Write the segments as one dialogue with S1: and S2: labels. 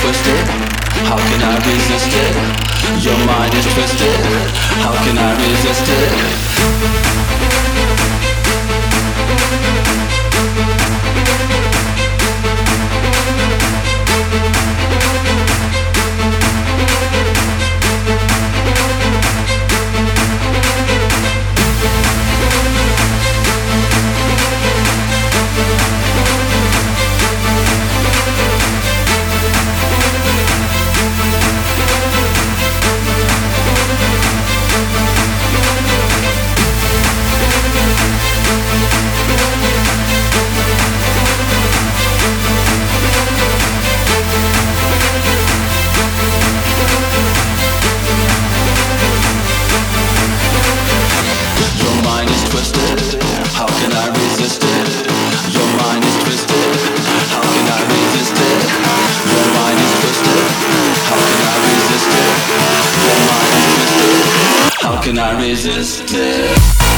S1: twisted. How can I resist it? Your mind is twisted. How can I resist it? Cannot resist it.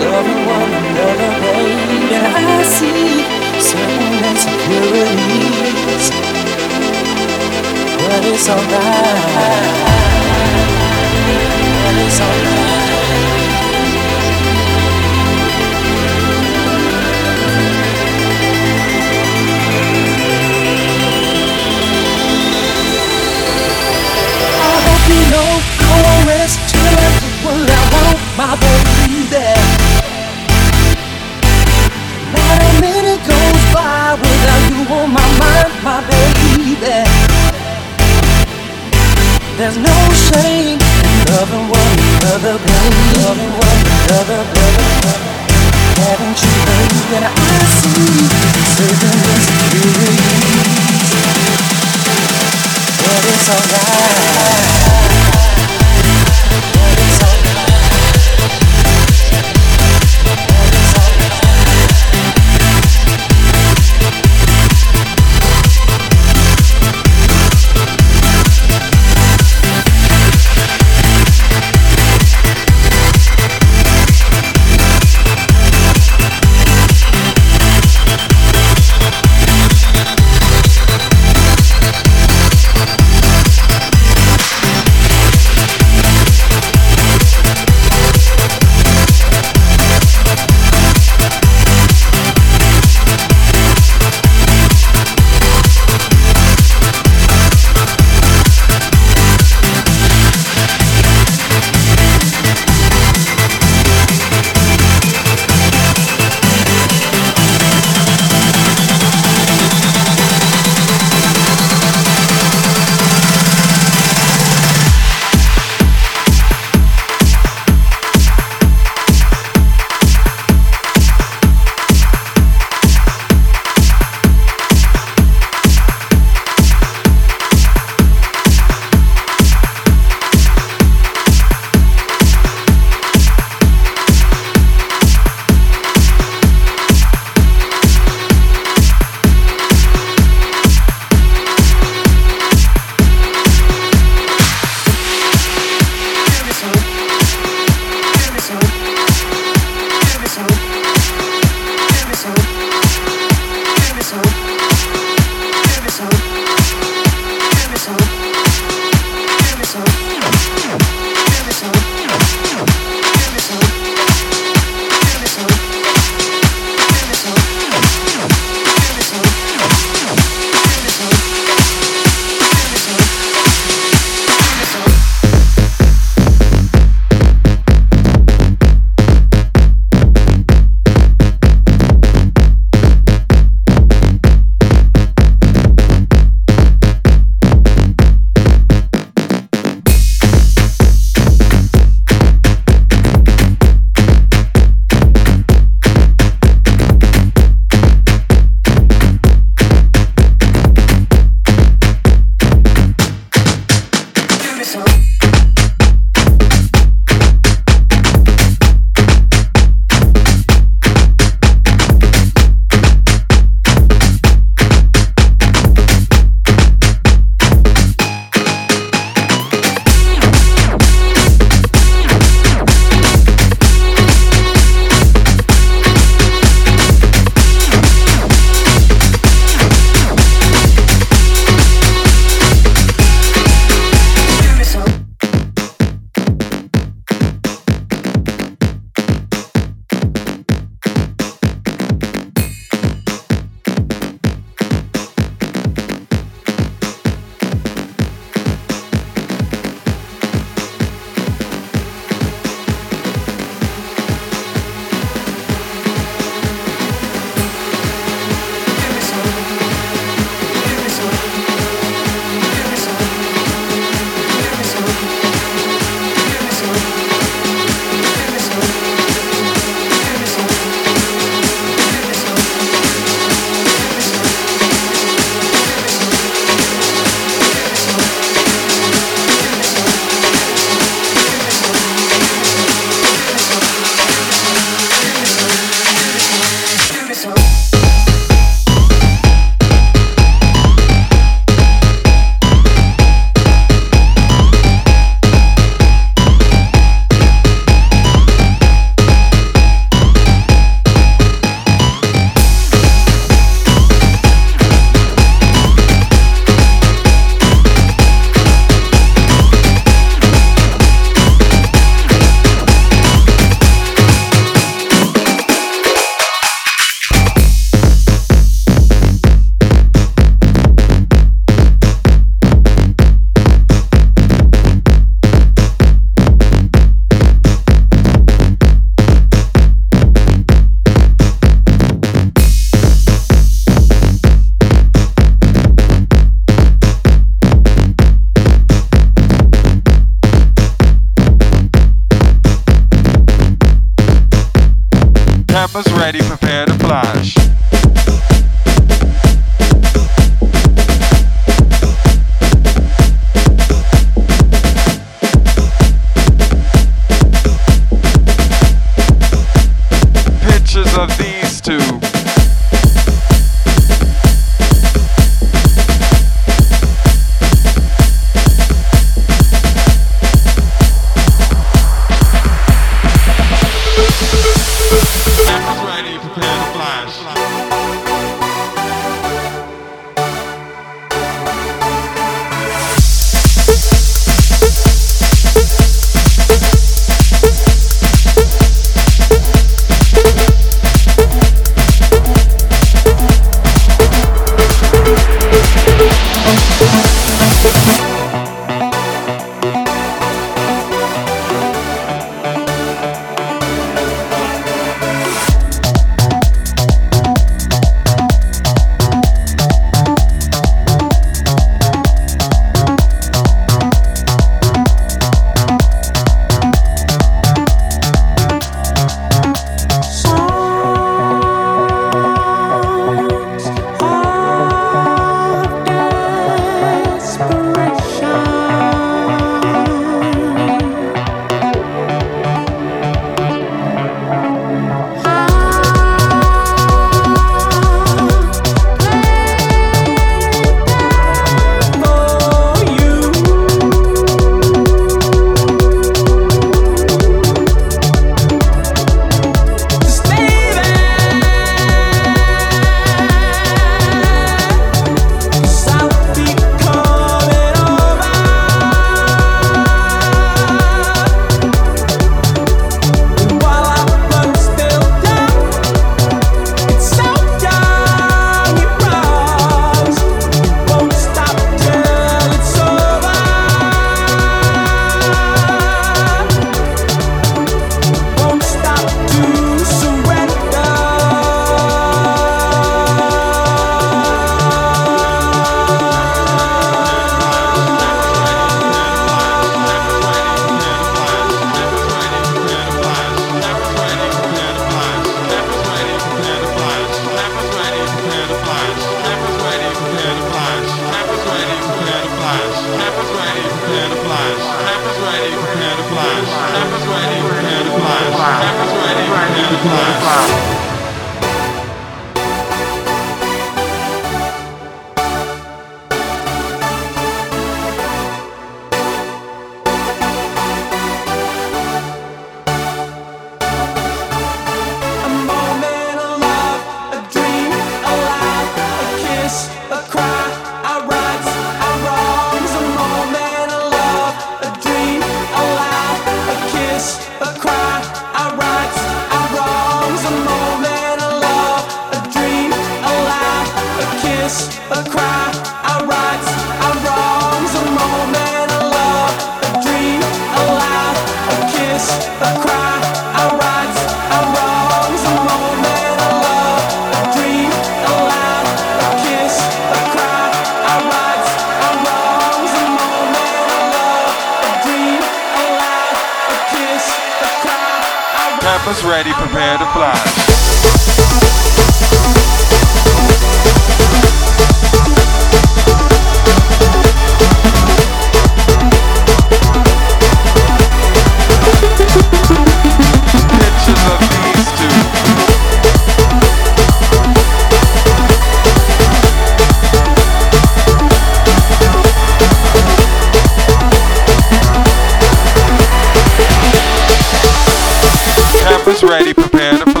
S2: Campus ready, prepare to.